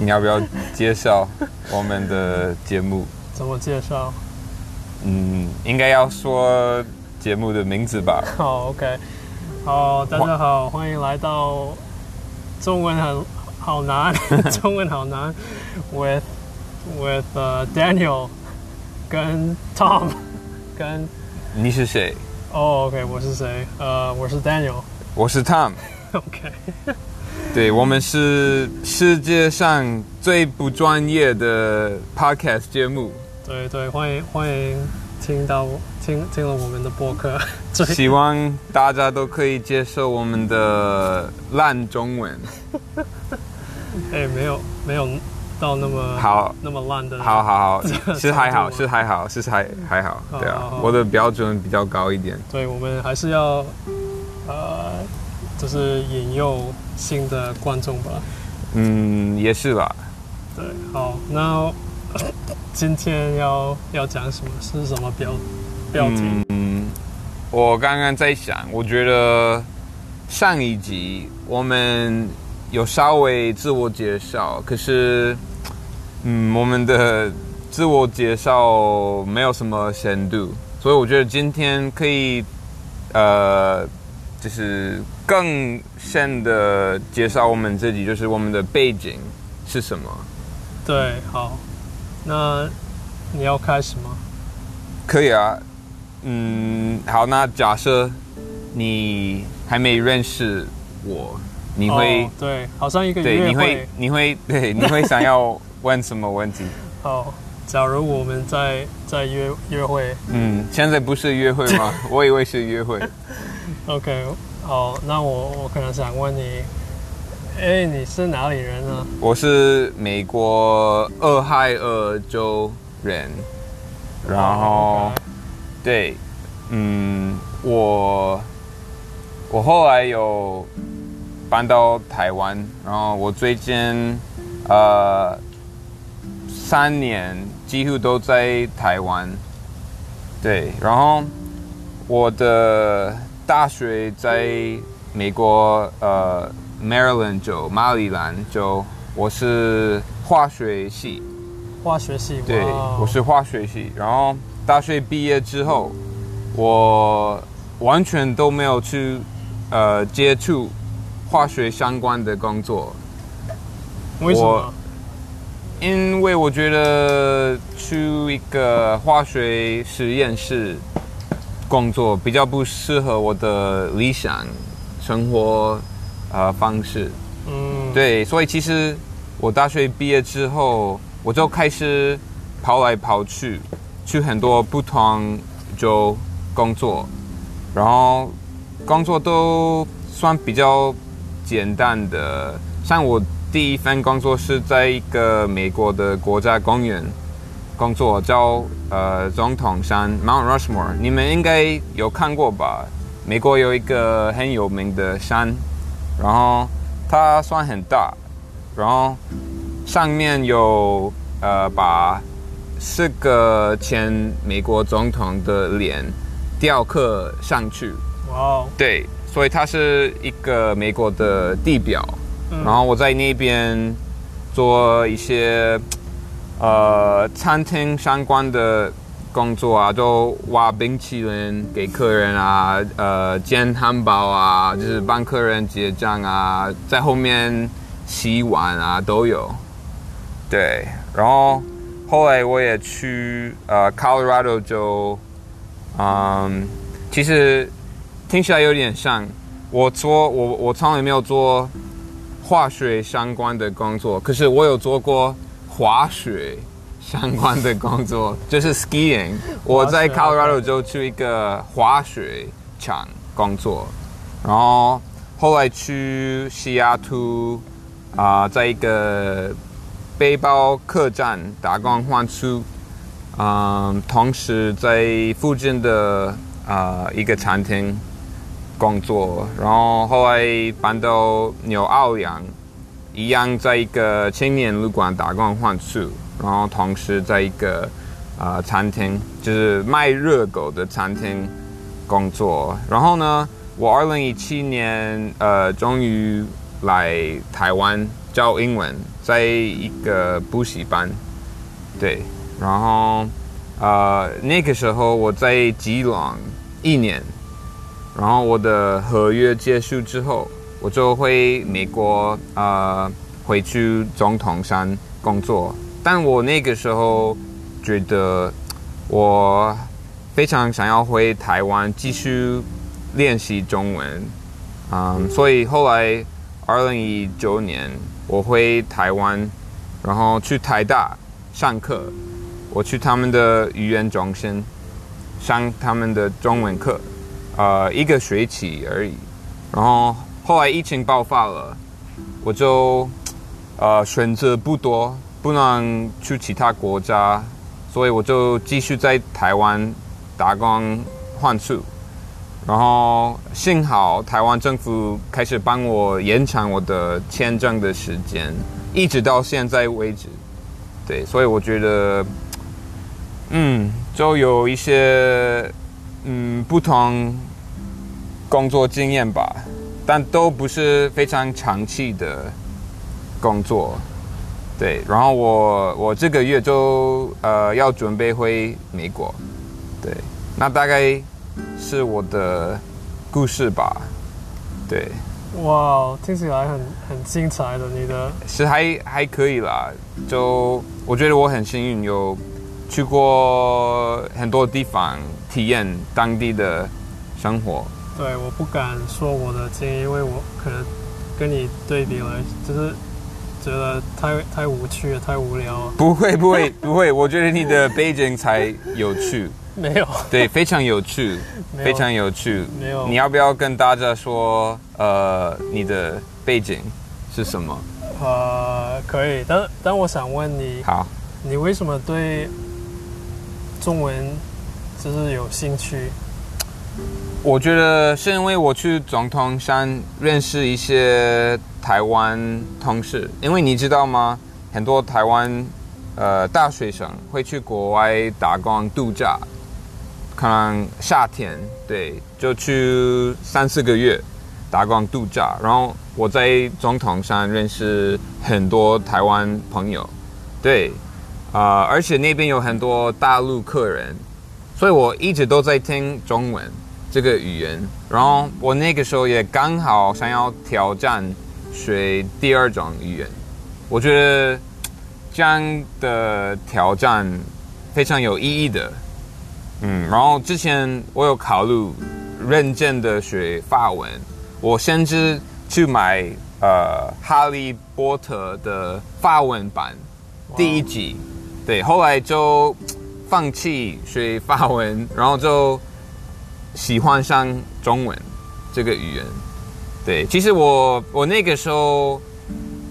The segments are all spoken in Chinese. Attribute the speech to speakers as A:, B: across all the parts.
A: 你要不要介绍我们的节目？
B: 怎么介绍？
A: 嗯，应该要说节目的名字吧。
B: 好，OK，好，大家好，欢迎来到中文很好难，中文好难，with with、uh, Daniel 跟 Tom 跟
A: 你是谁？
B: 哦、o k 我是谁？呃，我是 Daniel。
A: 我是 Tom。
B: OK，
A: 对，我们是世界上最不专业的 podcast 节目，
B: 对对，欢迎欢迎听到听听了我们的播客，
A: 希望大家都可以接受我们的烂中文。
B: 哎没有没有到那么
A: 好。
B: 那么烂的，
A: 好好 好，是还好，是还好，是还还好，对啊。
B: 好好，好。
A: 我的标准比较高一点。
B: 对，我们还是要呃，就是引诱新的观众吧。
A: 嗯，也是吧。
B: 对，好，那今天要要讲什么？是什么标标题？
A: 嗯，我刚刚在想，我觉得上一集我们有稍微自我介绍，可是，嗯，我们的自我介绍没有什么深度，所以我觉得今天可以，呃，就是更深的介绍我们自己，就是我们的背景是什么。
B: 对，好，那你要开始吗？
A: 可以啊，嗯，好，那假设你还没认识我，你会、
B: 哦、对，好像一个
A: 对，你会
B: 会。
A: 你会对，你会想要问什么问题？
B: 好，假如我们在在约约会
A: 嗯，现在不是约会吗？我以为是约会。
B: ，OK，好，那我我可能想问你，哎，你是哪里人呢？
A: 我是美国俄亥俄州人，然后、对，嗯，我我后来有搬到台湾，然后我最近呃三年几乎都在台湾，对，然后我的大学在美国呃 Maryland 州马里兰州，我是化学系，
B: 化学系，
A: 对，我是化学系。然后大学毕业之后，我完全都没有去呃接触化学相关的工作，
B: 为什么
A: 我？因为我觉得去一个化学实验室工作比较不适合我的理想生活呃方式。
B: 嗯，
A: 对，所以其实我大学毕业之后，我就开始跑来跑去，去很多不同州工作，然后工作都算比较简单的。像我第一份工作是在一个美国的国家公园工作，叫呃总统山 Mount Rushmore，你们应该有看过吧？美国有一个很有名的山，然后它算很大，然后上面有呃把四个前美国总统的脸雕刻上去，
B: 哇哦，
A: 对，所以它是一个美国的地表。
B: 嗯
A: 然后我在那边做一些呃餐厅相关的工作啊，就挖冰淇淋给客人啊，呃煎汉堡啊，就是帮客人结账啊，在后面洗碗啊都有。对，然后后来我也去呃 Colorado 州，嗯，其实听起来有点像我做我我从来没有做化学相关的工作，可是我有做过滑雪相关的工作，就是 skiing。我在 Colorado 州去一个滑雪场工作，然后后来去西雅图啊、在一个背包客栈打工换宿，嗯，同时在附近的啊、一个餐厅工作，然后后来搬到纽奥良，一样在一个青年旅馆打工换宿，然后同时在一个啊、餐厅，就是卖热狗的餐厅工作。然后呢，我二零一七年呃终于来台湾教英文，在一个补习班。对，然后呃那个时候我在吉隆一年，然后我的合约结束之后，我就回美国呃回去总统山工作。但我那个时候觉得我非常想要回台湾继续练习中文，嗯，所以后来二零一九年我回台湾，然后去台大上课，我去他们的语言中心上他们的中文课，呃，一个学期而已。然后后来疫情爆发了，我就呃选择不多。不能去其他国家，所以我就继续在台湾打工换宿。然后幸好台湾政府开始帮我延长我的签证的时间，一直到现在为止。对，所以我觉得，嗯，就有一些嗯不同工作经验吧，但都不是非常长期的工作。对，然后我我这个月就呃要准备回美国，对，那大概是我的故事吧，对。
B: 哇，听起来很很精彩的，你的
A: 是还还可以啦，就我觉得我很幸运有去过很多地方体验当地的生活。
B: 对，我不敢说我的经验，因为我可能跟你对比了，就是。觉得太太无趣了，太无聊了。
A: 不会，不会，不会。我觉得你的 背景才有趣。
B: 没有。
A: 对，非常有趣，非常有趣。
B: 没有。
A: 你要不要跟大家说，呃，你的背景是什么？
B: 呃，可以。但但我想问你，
A: 好，
B: 你为什么对中文就是有兴趣？
A: 我觉得是因为我去总统山认识一些台湾同事，因为你知道吗？很多台湾呃大学生会去国外打工度假，可能夏天对，就去三四个月打工度假。然后我在总统山认识很多台湾朋友，对，啊，而且那边有很多大陆客人，所以我一直都在听中文。这个语言，然后我那个时候也刚好想要挑战学第二种语言，我觉得这样的挑战非常有意义的，嗯，然后之前我有考虑认真的学法文，我甚至去买呃《哈利波特》的法文版。第一集，对，后来就放弃学法文，然后就。喜欢上中文这个语言，对，其实我我那个时候，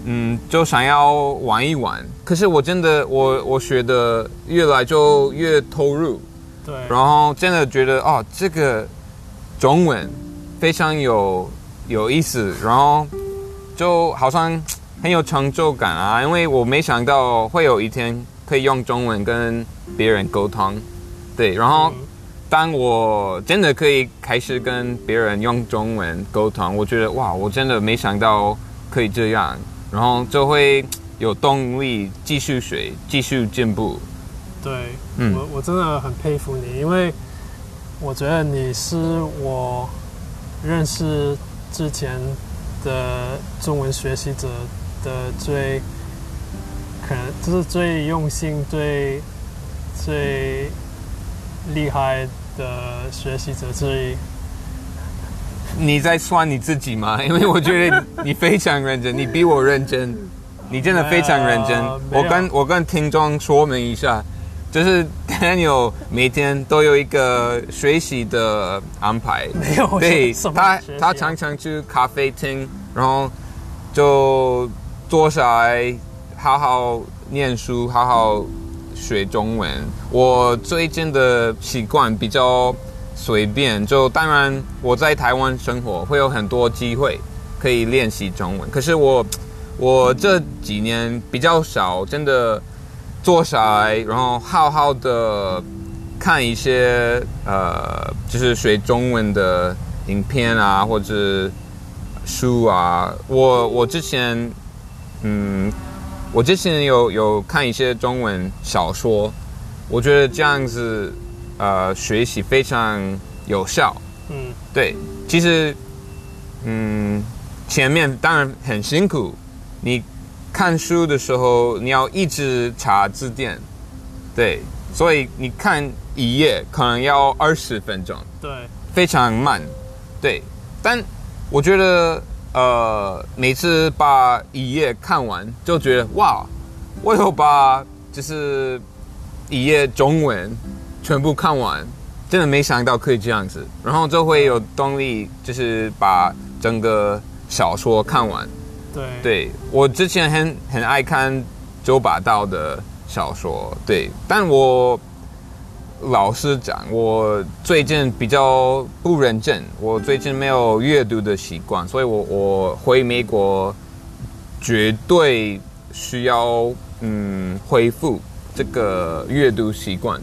A: 嗯，就想要玩一玩，可是我真的我我学的越来就越投入，
B: 对，
A: 然后真的觉得哦，这个中文非常有有意思，然后就好像很有成就感啊，因为我没想到会有一天可以用中文跟别人沟通，对，然后。当我真的可以开始跟别人用中文沟通，我觉得哇，我真的没想到可以这样，然后就会有动力继续学，继续进步。
B: 对，嗯我我真的很佩服你，因为我觉得你是我认识之前的中文学习者的最可能就是最用心、最最厉害。的学习者之一，
A: 你在算你自己吗？因为我觉得你非常认真，你比我认真，你真的非常认真。我跟我跟听众说明一下，就是 Daniel 每天都有一个学习的安排，
B: 没有
A: 对，他他常常去咖啡厅，然后就坐下来好好念书，好好。学中文，我最近的习惯比较随便。就当然我在台湾生活，会有很多机会可以练习中文。可是我我这几年比较少，真的坐下来，然后好好的看一些呃，就是学中文的影片啊，或者书啊。我我之前嗯，我之前有有看一些中文小说，我觉得这样子呃学习非常有效。
B: 嗯，
A: 对，其实嗯前面当然很辛苦，你看书的时候你要一直查字典，对，所以你看一页可能要二十分钟。
B: 对，
A: 非常慢，对。但我觉得，呃，每次把一页看完，就觉得哇，我有把就是一页中文全部看完，真的没想到可以这样子，然后就会有动力，就是把整个小说看完。
B: 对，
A: 对我之前很很爱看周把道的小说，对，但我。老实讲，我最近比较不认真，我最近没有阅读的习惯，所以我我回美国绝对需要嗯恢复这个阅读习惯。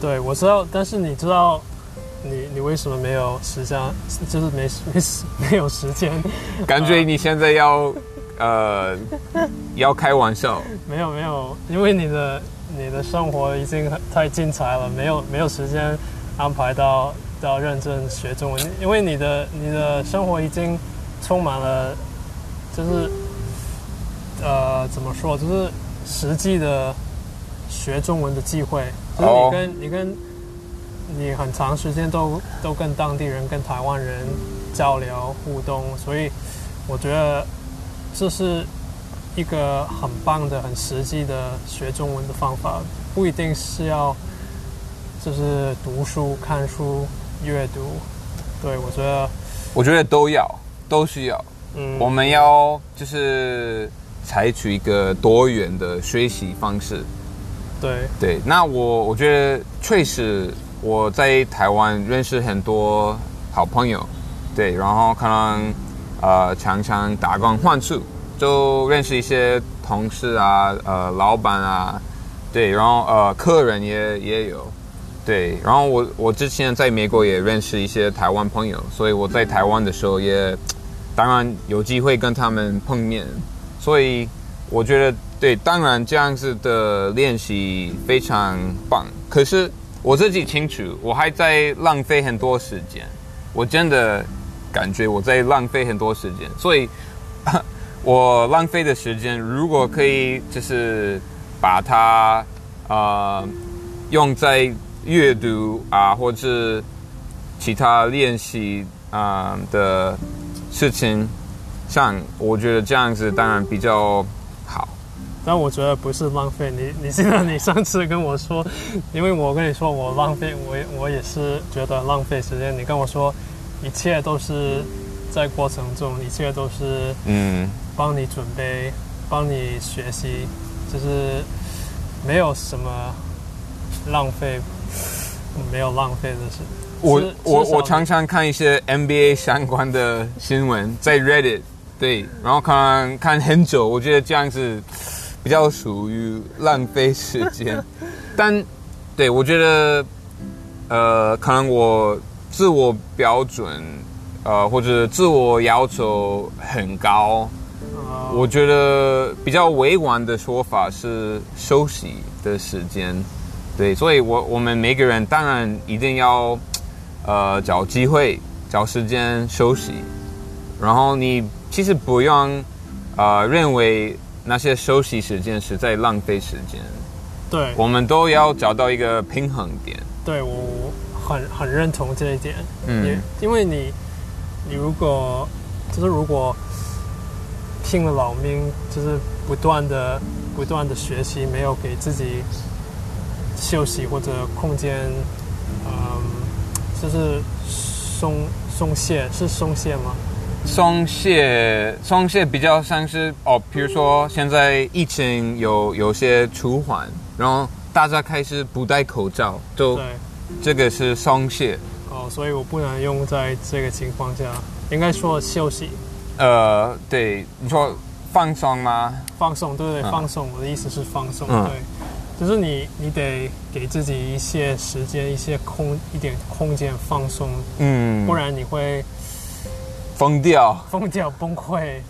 B: 对，我知道，但是你知道你你为什么没有时间，就是没没没有时间？
A: 感觉你现在要呃 要开玩笑？
B: 没有没有，因为你的。你的生活已经太精彩了，没有没有时间安排到到认真学中文，因为你的你的生活已经充满了，就是呃怎么说，就是实际的学中文的机会，就是你跟你跟你很长时间都都跟当地人、跟台湾人交流互动，所以我觉得这是。一个很棒的、很实际的学中文的方法，不一定是要就是读书、看书、阅读。对我觉得，
A: 我觉得都要，都需要。嗯，我们要就是采取一个多元的学习方式。
B: 对
A: 对，那我我觉得确实我在台湾认识很多好朋友，对，然后可能呃常常打工换宿。就认识一些同事啊，呃，老板啊，对，然后呃，客人也也有，对，然后我我之前在美国也认识一些台湾朋友，所以我在台湾的时候也当然有机会跟他们碰面，所以我觉得对，当然这样子的练习非常棒。可是我自己清楚，我还在浪费很多时间，我真的感觉我在浪费很多时间，所以。我浪费的时间，如果可以，就是把它呃用在阅读啊，或者其他练习啊的事情上，我觉得这样子当然比较好。
B: 但我觉得不是浪费，你你记得你上次跟我说，因为我跟你说我浪费，我我也是觉得浪费时间。你跟我说，一切都是在过程中，一切都是嗯。帮你准备，帮你学习，就是没有什么浪费，没有浪费的事。
A: 我我我常常看一些 NBA 相关的新闻，在 Reddit，对，然后看看很久，我觉得这样子比较属于浪费时间。但对我觉得，呃，可能我自我标准，呃，或者自我要求很高。我觉得比较委婉的说法是休息的时间，对，所以我我们每个人当然一定要，呃，找机会找时间休息，然后你其实不用，呃，认为那些休息时间是在浪费时间，
B: 对，
A: 我们都要找到一个平衡点。
B: 对我很很认同这一点，嗯，因为你你如果就是如果。拼了老命，就是不断的、不断的学习，没有给自己休息或者空间，嗯，就是松松懈，是松懈吗？
A: 松懈，松懈比较像是哦，比如说现在疫情有有些舒缓，然后大家开始不戴口罩，就这个是松懈。
B: 哦，所以我不能用在这个情况下，应该说休息。
A: 呃，对，你说放松吗？
B: 放松，对对，放松。我的意思是放松，对，就是你，你得给自己一些时间，一些空，一点空间放松，嗯，不然你会
A: 疯掉，
B: 疯掉，崩溃。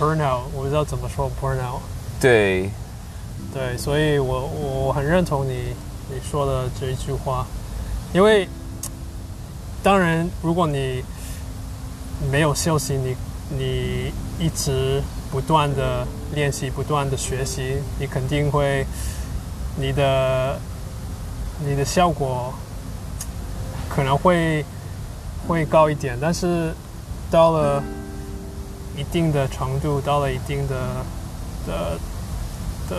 B: burnout，我不知道怎么说 burnout。
A: 对，
B: 对，所以我我很认同你你说的这一句话，因为当然，如果你没有休息，你你一直不断的练习，不断的学习，你肯定会你的你的效果可能会会高一点，但是到了一定的程度，到了一定的的的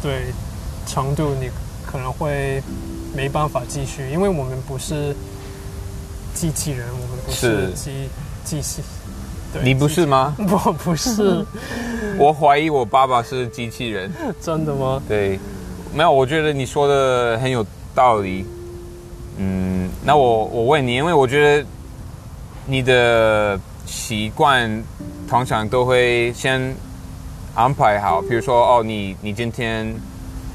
B: 对程度，你可能会没办法继续，因为我们不是机器人，我们不是
A: 是
B: 机机器。对
A: 你不是吗？
B: 我不是，
A: 我怀疑我爸爸是机器人。
B: 真的吗？
A: 对，没有，我觉得你说的很有道理。嗯，那我我问你，因为我觉得你的习惯通常都会先安排好，比如说哦，你你今天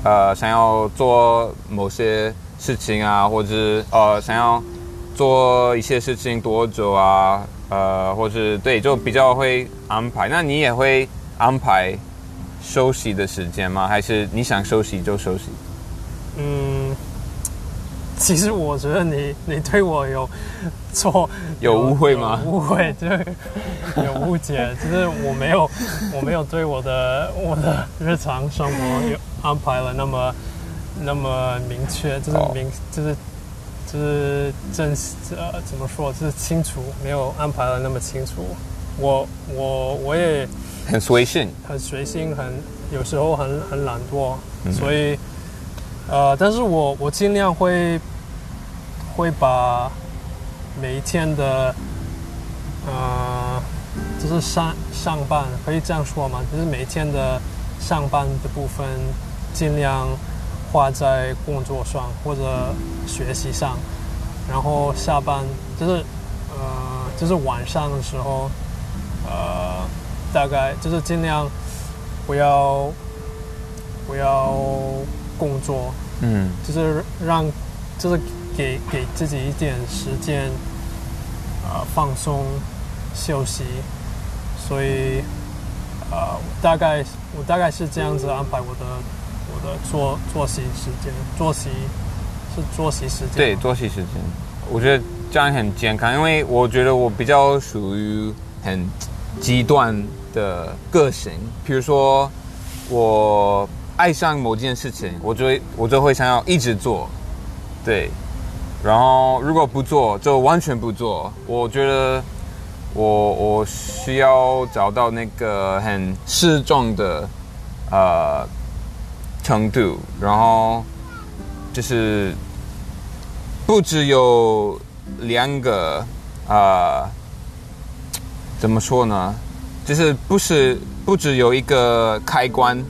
A: 呃想要做某些事情啊，或者是呃想要做一些事情多久啊，呃，或是对，就比较会安排。那你也会安排休息的时间吗？还是你想休息就休息？
B: 嗯，其实我觉得你你对我有错，
A: 有误会吗
B: 误会，就是有误解，就是我没有 我没有对我的我的日常生活有安排了那么那么明确，就是
A: 哦
B: 明就是就是正呃怎么说，就是清楚，没有安排的那么清楚。我我我也
A: 很随性，
B: 很随性，很有时候很很懒惰，所以呃，但是我我尽量会会把每一天的呃，就是上上班可以这样说吗？就是每一天的上班的部分尽量花在工作上或者学习上，然后下班就是呃就是晚上的时候。呃，大概就是尽量不要不要工作，
A: 嗯，
B: 就是让就是给给自己一点时间，呃，放松休息。所以呃，大概我大概是这样子安排我的我的作作息时间，作息是作息时间，
A: 对，作息时间，我觉得这样很健康，因为我觉得我比较属于很极端的个性，比如说我爱上某件事情，我就会我就会想要一直做，对，然后如果不做就完全不做，我觉得我我需要找到那个很适中的呃程度，然后就是不只有两个啊、怎么说呢？就是不是不只有一个开关，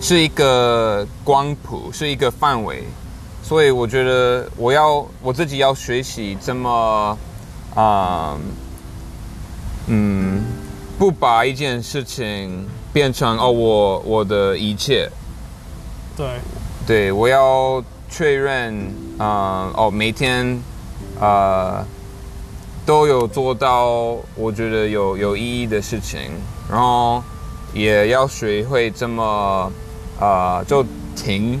A: 是一个光谱，是一个范围，所以我觉得我要我自己要学习怎么啊、嗯，不把一件事情变成哦我我的一切，
B: 对
A: 对，我要确认，啊，哦，每天，呃，都有做到我觉得有有意义的事情，然后也要学会这么，呃，就停，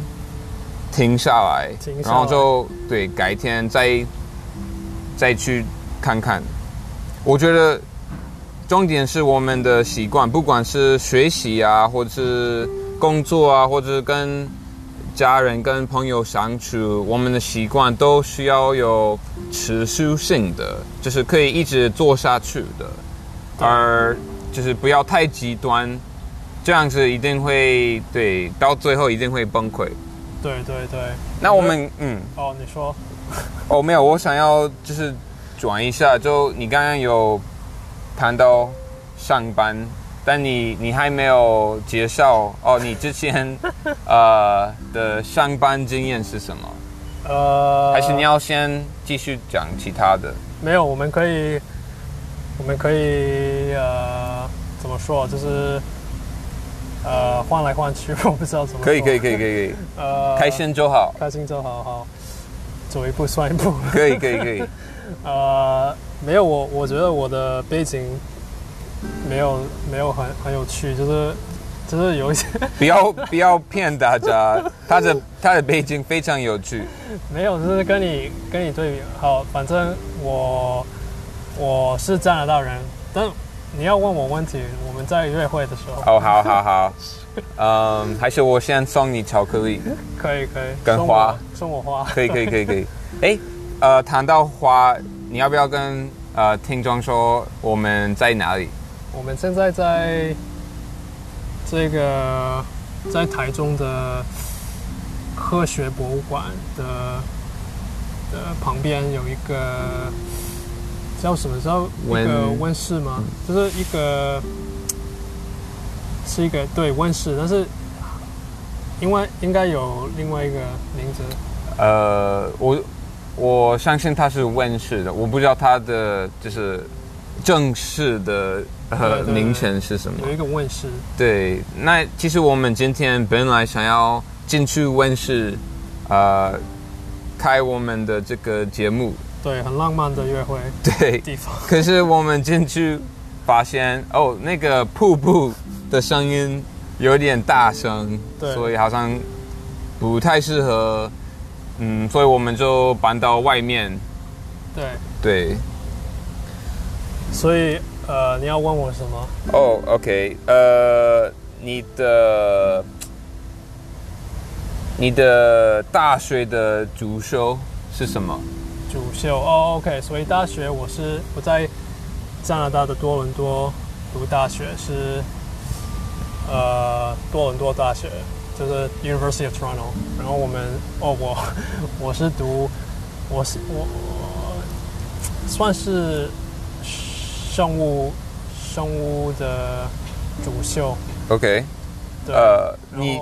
A: 停下来，
B: 停下来
A: 然后就对，改天再再去看看。我觉得重点是我们的习惯，不管是学习啊，或者是工作啊，或者是跟家人、跟朋友相处，我们的习惯都需要有持续性的，就是可以一直做下去的，而就是不要太极端，这样子一定会对，到最后一定会崩溃。
B: 对对对。
A: 那我们嗯。
B: 哦，你说
A: 哦，没有，我想要就是转一下，就你刚刚有谈到上班，但你你还没有介绍哦，你之前呃的上班经验是什么？
B: 呃，
A: 还是你要先继续讲其他的？
B: 没有，我们可以，我们可以呃，怎么说，就是呃，换来换去，我不知道怎么说。
A: 可以，可以，可以，可以，可以，
B: 呃，
A: 开心就好。
B: 开心就好，好，走一步算一步。
A: 可以，可以，可以。
B: 呃，没有，我我觉得我的背景没有没有很很有趣，就是就是有一些
A: 不要不要骗大家，他的他的背景非常有趣。
B: 没有，就是跟你跟你对比。好，反正我我是加拿大人，但你要问我问题，我们在约会的时候，
A: 哦，好好好，嗯，还是我先送你巧克力，
B: 可以可以
A: 跟花
B: 我送我花，
A: 可以可以可以可以。哎，呃，谈到花，你要不要跟呃听众说我们在哪里？
B: 我们现在在这个在台中的科学博物馆的的旁边有一个叫什么叫一个温室吗？就是一个是一个对温室，但是因为应该有另外一个名字，
A: 呃，我我相信它是温室的，我不知道它的就是正式的呃
B: 对对对。
A: 名称是什么。
B: 有一个温室，
A: 对，那其实我们今天本来想要进去温室，呃，开我们的这个节目，
B: 对，很浪漫的约会
A: 对，
B: 地方。
A: 可是我们进去发现，哦，那个瀑布的声音有点大声，
B: 对。
A: 所以好像不太适合，嗯，所以我们就搬到外面，
B: 对，
A: 对，
B: 所以呃，你要问我什么？
A: 哦，OK，呃，你的你的大学的主修是什么？
B: 主修哦，OK，所以大学我是我在加拿大的多伦多读大学，是呃多伦多大学，就是 University of Toronto。然后我们哦，我 我是读我是我我算是生物生物的主修
A: ，OK，呃，你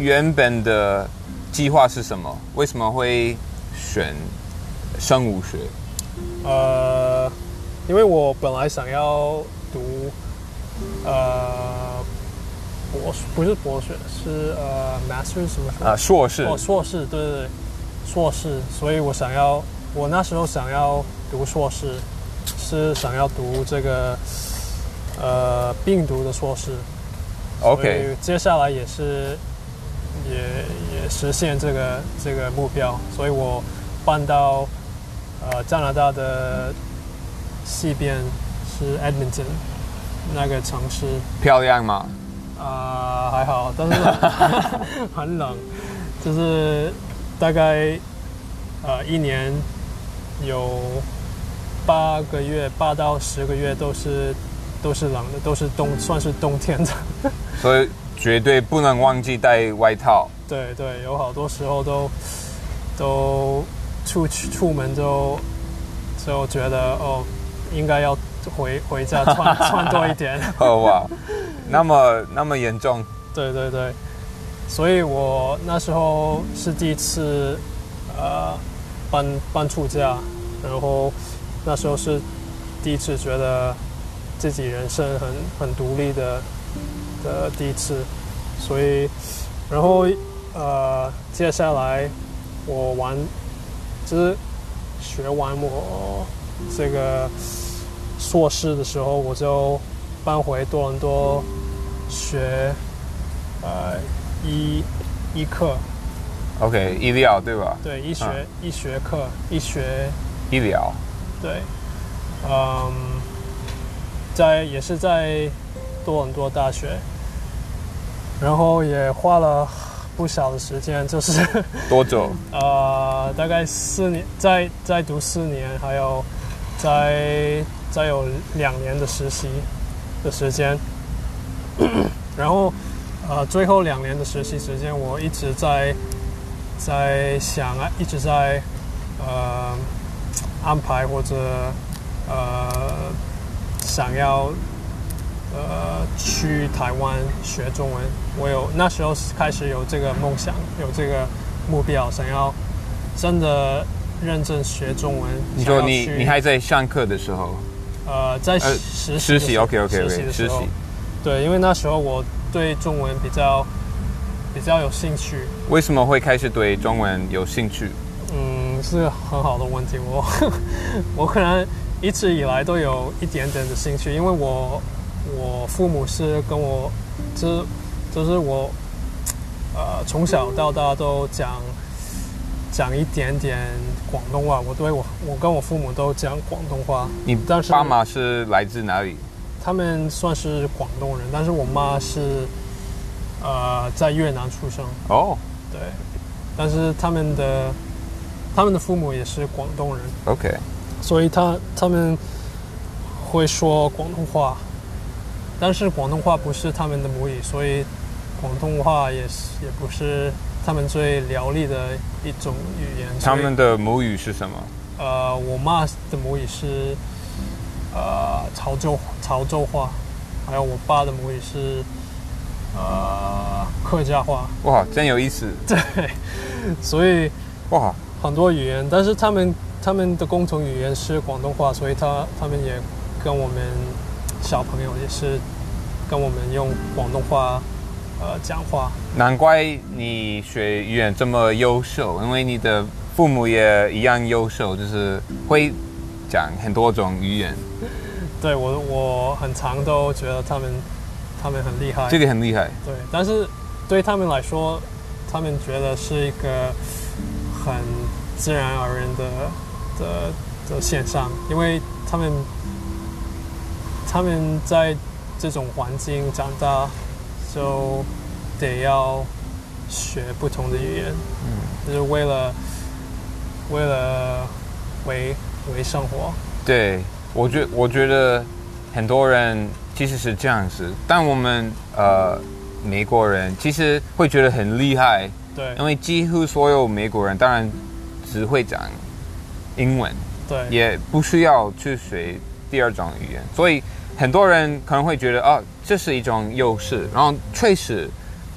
A: 原本的计划是什么？为什么会选生物学？
B: 呃，因为我本来想要读呃博士，不是博士，是呃 master 什么什么
A: 啊，硕士。
B: 哦，硕士，对对对，硕士。所以我想要，我那时候想要读硕士，是想要读这个呃病毒的硕士。
A: OK，
B: 接下来也是也也实现这个这个目标，所以我搬到呃加拿大的西边是 Edmonton 那个城市，
A: 漂亮吗？
B: 啊、还好，但是很 冷，就是大概呃一年有八个月，八到十个月都是都是冷的，都是冬，算是冬天的。
A: 所以绝对不能忘记带外套。
B: 对对，有好多时候都都出去出门就就觉得哦，应该要回回家穿穿多一点。
A: 哦哇，那么那么严重？
B: 对对对，所以我那时候是第一次呃搬搬出家，然后那时候是第一次觉得自己人生很很独立的的第一次，所以然后呃接下来我玩就是学完我这个硕士的时候，我就搬回多伦多学呃医医课
A: ，OK，医疗对吧？
B: 对医学、
A: 嗯
B: 医学课医学
A: 医疗。
B: 对，嗯，在也是在多伦多大学，然后也花了不少的时间，就是
A: 多久？
B: 呃大概四年，在在读四年，还有在再有两年的实习的时间，然后呃最后两年的实习时间，我一直在在想啊，一直在呃安排或者呃想要呃去台湾学中文。我有那时候开始有这个梦想，有这个目标，想要真的认真学中文。
A: 你说你你还在上课的时候，
B: 呃在
A: 呃
B: 实习
A: 实习？OK OK
B: 实习
A: OK，
B: 的时候
A: 实习。
B: 对，因为那时候我对中文比较比较有兴趣。
A: 为什么会开始对中文有兴趣？
B: 嗯，是很好的问题。我 我可能一直以来都有一点点的兴趣，因为我我父母是跟我，就是就是我，呃，从小到大都讲讲一点点广东话。我对我我跟我父母都讲广东话。
A: 你
B: 但是
A: 爸妈是来自哪里？
B: 他们算是广东人，但是我妈是呃在越南出生，
A: 哦
B: 对，但是他们的他们的父母也是广东人
A: ，，OK，
B: 所以他他们会说广东话，但是广东话不是他们的母语，所以广东话也是也不是他们最流利的一种语言。
A: 他们的母语是什么？
B: 呃，我妈的母语是呃潮州潮州话，还有我爸的母语是呃客家话，
A: 哇，真有意思！
B: 对，所以
A: 哇，
B: 很多语言，但是他们他们的共同语言是广东话，所以他他们也跟我们小朋友也是跟我们用广东话呃讲话。
A: 难怪你学语言这么优秀，因为你的父母也一样优秀，就是会讲很多种语言，
B: 对我我很常都觉得他们他们很厉害，
A: 这个很厉害。
B: 对，但是对他们来说，他们觉得是一个很自然而然的的的现象，因为他们他们在这种环境长大，就得要学不同的语言，
A: 嗯，
B: 就是为了为了为为生活。
A: 对我觉我觉得很多人其实是这样子，但我们呃美国人其实会觉得很厉害，
B: 对
A: 因为几乎所有美国人当然只会讲英文，
B: 对
A: 也不需要去学第二种语言，所以很多人可能会觉得啊，这是一种优势。然后确实，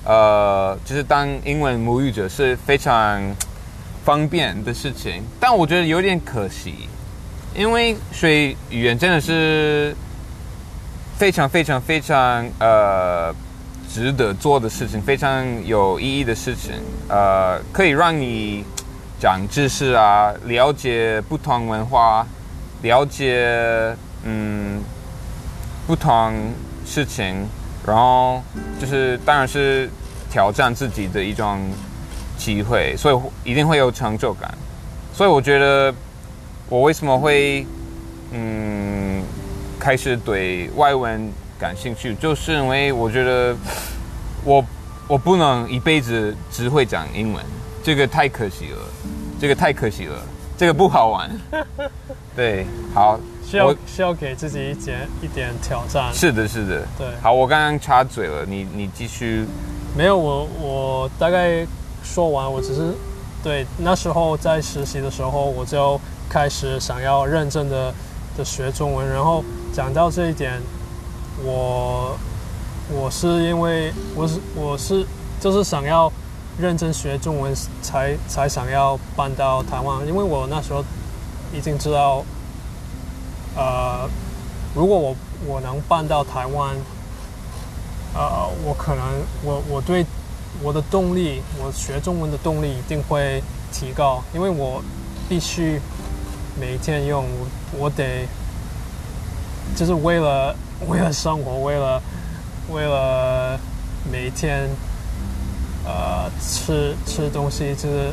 A: 呃，就是当英文母语者是非常方便的事情，但我觉得有点可惜，因为学语言真的是非常非常非常呃值得做的事情，非常有意义的事情，呃，可以让你长知识啊，了解不同文化，了解嗯不同事情，然后就是当然是挑战自己的一种机会，所以一定会有成就感。所以我觉得我为什么会嗯开始对外文感兴趣，就是因为我觉得我我不能一辈子只会讲英文，这个太可惜了，这个太可惜了，这个不好玩。对，好，
B: 需要需要给自己一点一点挑战。
A: 是的，是的，
B: 对
A: 好，我刚刚插嘴了，你你继续。
B: 没有，我我大概说完，我只是对那时候在实习的时候，我就开始想要认真的的学中文。然后讲到这一点，我我是因为我是我是就是想要认真学中文才才想要搬到台湾，因为我那时候已经知道，呃，如果我我能搬到台湾。呃，我可能我我对我的动力，我学中文的动力一定会提高，因为我必须每天用，我我得就是为了为了生活，为了为了每天呃吃吃东西，就是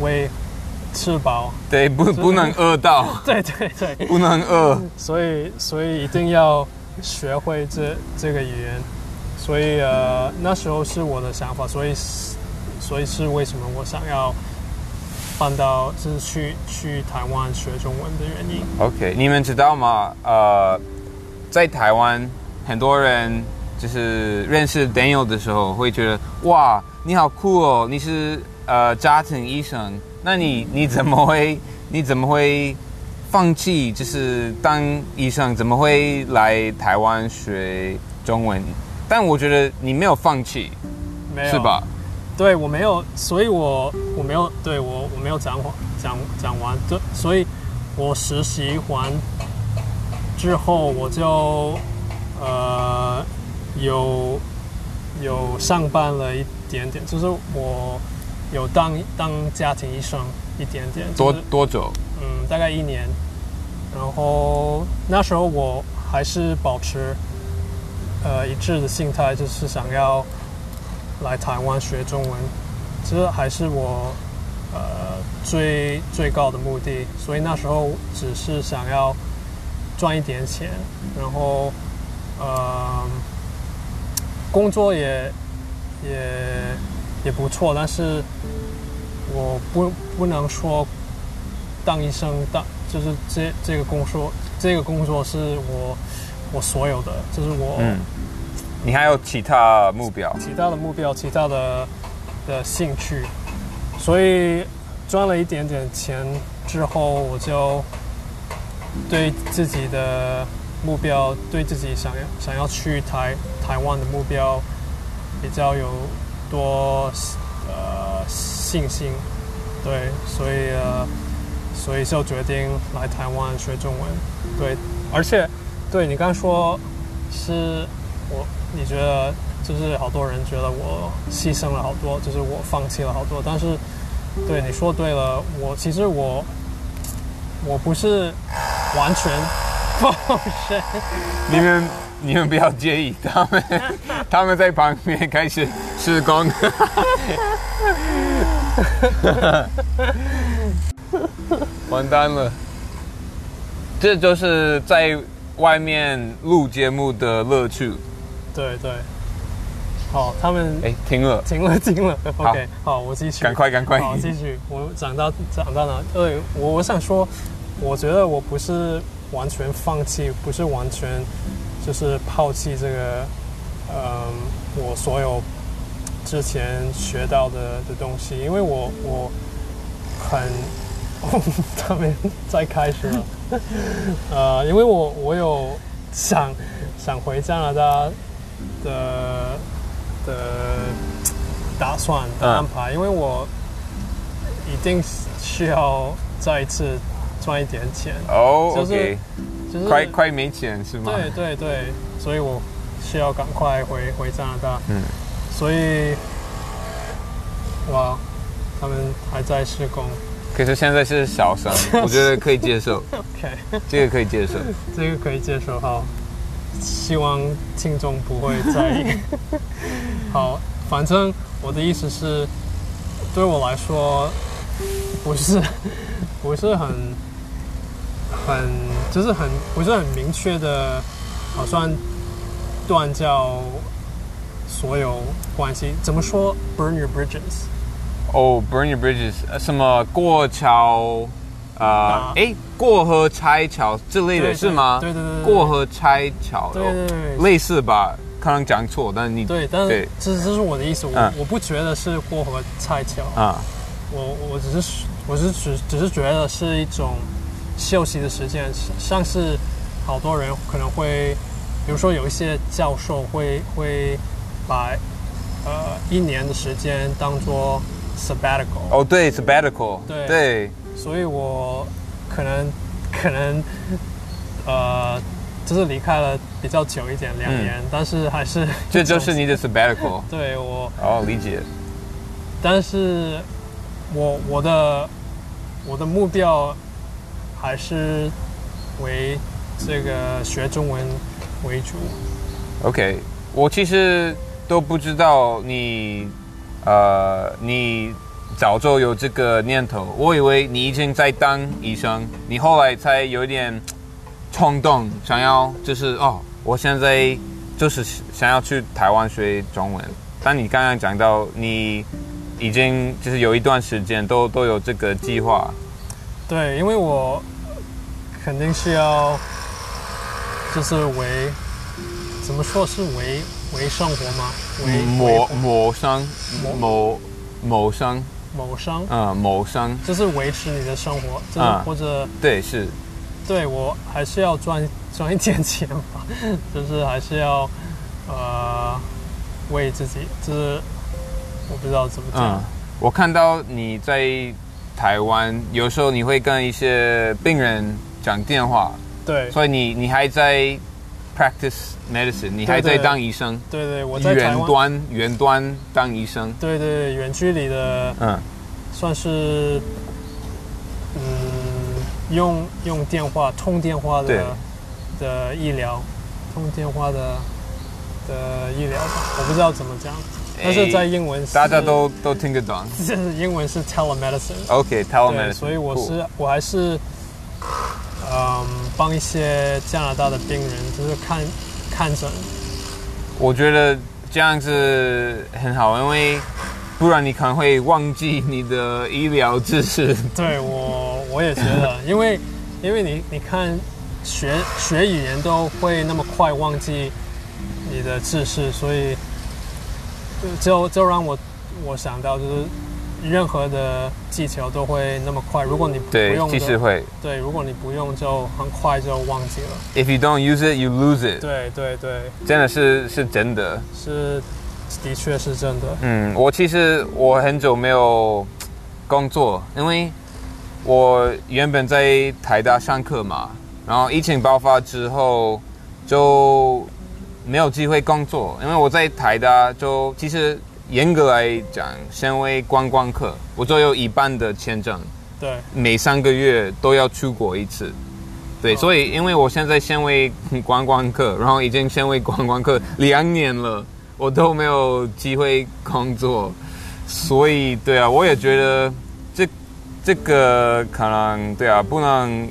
B: 为吃饱，
A: 对，不不能饿到，
B: 对对对，
A: 不能饿。
B: 所以所以一定要学会这这个语言，所以呃那时候是我的想法，所以是所以是为什么我想要搬到就是去去台湾学中文的原因。
A: OK，你们知道吗？呃，在台湾，很多人就是认识 Daniel 的时候，会觉得哇，你好酷哦，你是呃家庭医生，那你你怎么会你怎么会放弃就是当医生？怎么会来台湾学中文？但我觉得你没有放弃，
B: 没有
A: 是吧？？
B: 对我没有，所以我我没有对我我没有讲完讲讲完，对，所以我实习完之后我就呃有有上班了一点点，就是我有当当家庭医生一点点，
A: 多
B: 就是
A: 多久？
B: 嗯大概一年，然后那时候我还是保持呃一致的心态，就是想要来台湾学中文，这还是我呃最最高的目的。所以那时候只是想要赚一点钱，然后呃工作也也也不错，但是我不不能说当医生当就是这这个工作这个工作是我我所有的，就是我。
A: 嗯，你还有其他目标？
B: 其他的目标，其他的的兴趣，所以赚了一点点钱之后，我就对自己的目标，对自己想要想要去台台湾的目标比较有多呃信心，对，所以呃，所以就决定来台湾学中文，对，而且对你刚说是我，你觉得就是好多人觉得我牺牲了好多，就是我放弃了好多，但是对你说对了，我其实我我不是完全放生，
A: 你们你们不要介意，他们 他们在旁边开始施工。完蛋了，这就是在外面录节目的乐趣。
B: 对对，好，他们
A: 哎，停了，
B: 停了停了，OK，好，我继续，
A: 赶快赶快，
B: 好，继续，我讲到讲到哪？对，我我想说，我觉得我不是完全放弃，不是完全就是抛弃这个，嗯，我所有之前学到的的东西，因为我我很，他们在开始了，呃，因为我我有想想回加拿大的的打算的安排，因为我一定需要再一次赚一点钱。
A: 哦
B: 就是就是
A: 快快没钱是吗？
B: 对对对，所以我需要赶快回回加拿大。
A: 嗯，
B: 所以哇，他们还在施工。
A: 可是现在是小伤，我觉得可以接受
B: ，OK，
A: 这个可以接受。
B: 这个可以接受。好，希望听众不会在意。好，反正我的意思是，对我来说，不是不是很很就是很不是很明确的，好像断掉所有关系。怎么说？Burn your bridges。
A: 哦、b u r n your bridges，呃什么过桥，啊
B: 啊，
A: 哎，过河拆桥之类
B: 对
A: 的是吗？
B: 对对对对对
A: 过河拆桥，
B: 对对对
A: 类似吧？可能讲错，但是你
B: 对，但是这这是我的意思，我、
A: 嗯
B: 我不觉得是过河拆桥，
A: 啊，
B: 我我只是我是只只是觉得是一种休息的时间，像是好多人可能会，比如说有一些教授会会把呃一年的时间当做 sabbatical，、
A: 哦，对，sabbatical，
B: 对
A: 对，
B: 所以我可能可能呃就是离开了比较久一点，两年，但是还是
A: 嗯 这就是你的 sabbatical，
B: 对我。
A: 哦，理解。
B: 但是我我的我的目标还是为这个学中文为主。
A: OK，我其实都不知道你，呃，你早就有这个念头，我以为你已经在当医生，你后来才有一点冲动，想要就是哦，我现在就是想要去台湾学中文。但你刚刚讲到你已经就是有一段时间都都有这个计划，
B: 对，因为我肯定是要就是为怎么说是为为生活吗？为
A: 谋
B: 为
A: 谋生谋谋生，
B: 谋生，
A: 嗯，谋生，
B: 就是维持你的生活，就是
A: 啊
B: 或者
A: 对，是。
B: 对我还是要赚 赚一点钱吧，就是还是要呃为自己，就是我不知道怎么讲。
A: 嗯，我看到你在台湾，有时候你会跟一些病人讲电话，
B: 对。
A: 所以你你还在 practice medicine，你还在
B: 对。
A: 当医生，
B: 对对，我在
A: 远端远端当医生，
B: 对对对，远距离的
A: 嗯。
B: 算是嗯用用电话通电话
A: 对。
B: 的的医疗，通电话的的医疗吧，我不知道怎么讲，但是在英文
A: 大家都都听得懂。
B: 就 是英文是 telemedicine。
A: OK，telemedicine
B: 所以我是我还是，嗯，帮一些加拿大的病人，就是看看诊。
A: 我觉得这样子很好，因为不然你可能会忘记你的医疗知识。
B: 对我我也觉得，因为 因为你你看学学语言都会那么快忘记你的知识，所以就就让我我想到就是任何的技巧都会那么快，如果你不，用的，
A: 即使会
B: 对，如果你不用就很快就忘记了。
A: ，if you don't use it, you lose it，
B: 对对对，
A: 真的是是真的。
B: 是的确是真的。
A: 嗯，我其实我很久没有工作，因为我原本在台大上课嘛，然后疫情爆发之后就没有机会工作，因为我在台大就其实严格来讲，身为观光客，我就有一半的签证，
B: 对
A: 每三个月都要出国一次。对，所以因为我现在身为观光客，然后已经身为观光客两年了，我都没有机会工作，所以对啊，我也觉得这这个可能对啊，不能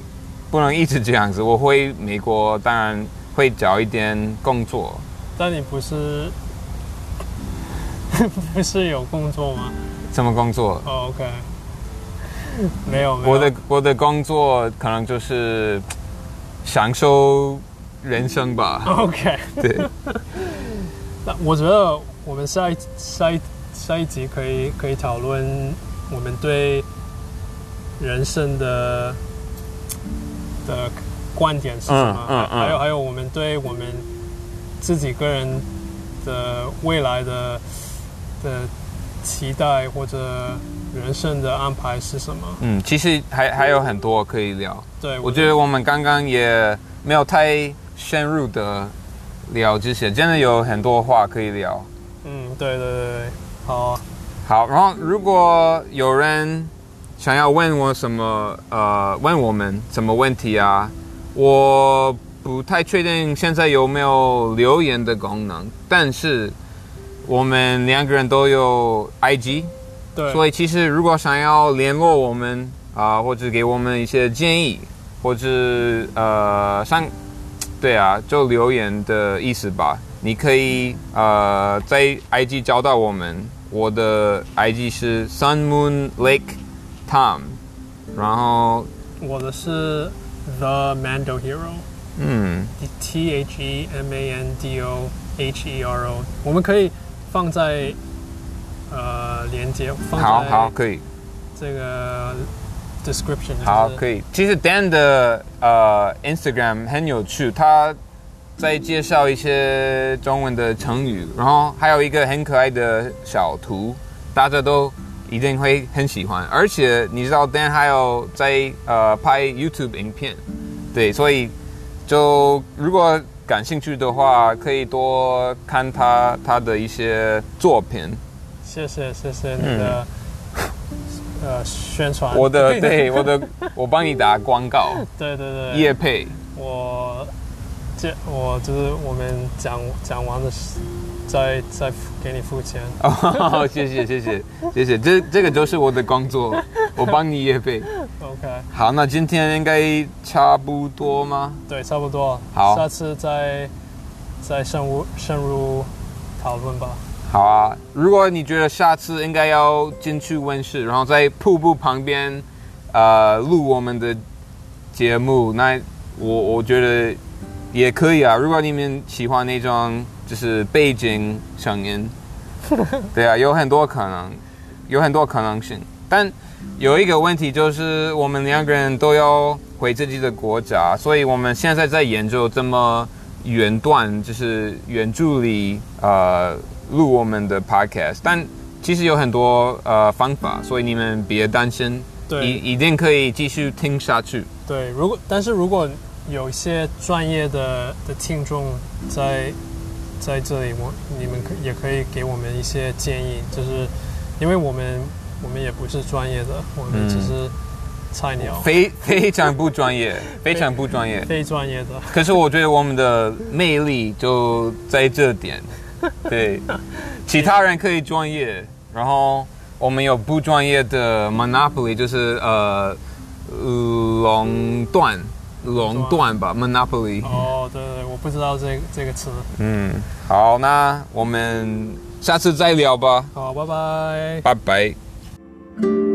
A: 不能一直这样子。我回美国当然会找一点工作，
B: 但你不是 不是有工作吗？
A: 什么工作？
B: 哦，OK，没有，没有
A: 我的我的工作可能就是享受人生吧。
B: OK。
A: 对，
B: 那我觉得我们下一下一下一集可以可以讨论我们对人生的的观点是什么，
A: 嗯嗯嗯
B: 还有还有我们对我们自己个人的未来的的期待或者人生的安排是什么？
A: 嗯，其实还还有很多可以聊。
B: 对，
A: 我觉得我们刚刚也没有太深入的聊这些，真的有很多话可以聊。
B: 嗯，对对对对，好啊，
A: 好，然后如果有人想要问我什么，呃，问我们什么问题啊，我不太确定现在有没有留言的功能，但是我们两个人都有 IG，
B: 对，
A: 所以其实如果想要联络我们啊、或者给我们一些建议，或者呃上，对啊，就留言的意思吧。你可以呃在 IG 找到我们，我的 IG 是 Sun Moon Lake Tom，然后
B: 我的是 The Mando Hero。
A: 嗯
B: T H E M A N D O H E R O，我们可以放在呃连接，放
A: 好
B: 在
A: 好可以，
B: 这个 description，
A: 好可以。其实 Dan 的呃 Instagram 很有趣，他在介绍一些中文的成语，然后还有一个很可爱的小图，大家都一定会很喜欢。而且你知道 Dan 还有在呃拍 YouTube 影片，对，所以就如果感兴趣的话，可以多看他他的一些作品。
B: 谢谢谢谢你的、呃宣传，
A: 我的 对我的，我帮你打广告，
B: 对对对，
A: 叶配。
B: 我这我就是我们讲讲完的时再再给你付钱，
A: 哦，谢谢谢谢 谢谢，这这个就是我的工作，我帮你也费。
B: OK，
A: 好，那今天应该差不多吗？
B: 对，差不多，
A: 好
B: 下次再再深入深入讨论吧。
A: 好啊，如果你觉得下次应该要进去温室，然后在瀑布旁边，呃，录我们的节目，那我我觉得也可以啊。如果你们喜欢那种就是背景声音，对啊，有很多可能，有很多可能性。但有一个问题就是，我们两个人都要回自己的国家，所以我们现在在研究怎么远端，就是远距离，呃。录我们的 podcast，但其实有很多呃方法，所以你们别担心，
B: 对
A: 一一定可以继续听下去。
B: 对，如果但是如果有一些专业的的听众在在这里，我你们可也可以给我们一些建议，就是因为我们我们也不是专业的，我们
A: 嗯
B: 只是菜鸟，
A: 非非常不专业，非常不专业。
B: 非专业的。
A: 可是我觉得我们的魅力就在这点，对，其他人可以专业，然后我们有不专业的 monopoly，就是呃垄断，垄断吧，monopoly。
B: 哦，对对，我不知道这这个词。
A: 嗯，好，那我们下次再聊吧，
B: 好，拜拜。
A: 拜拜。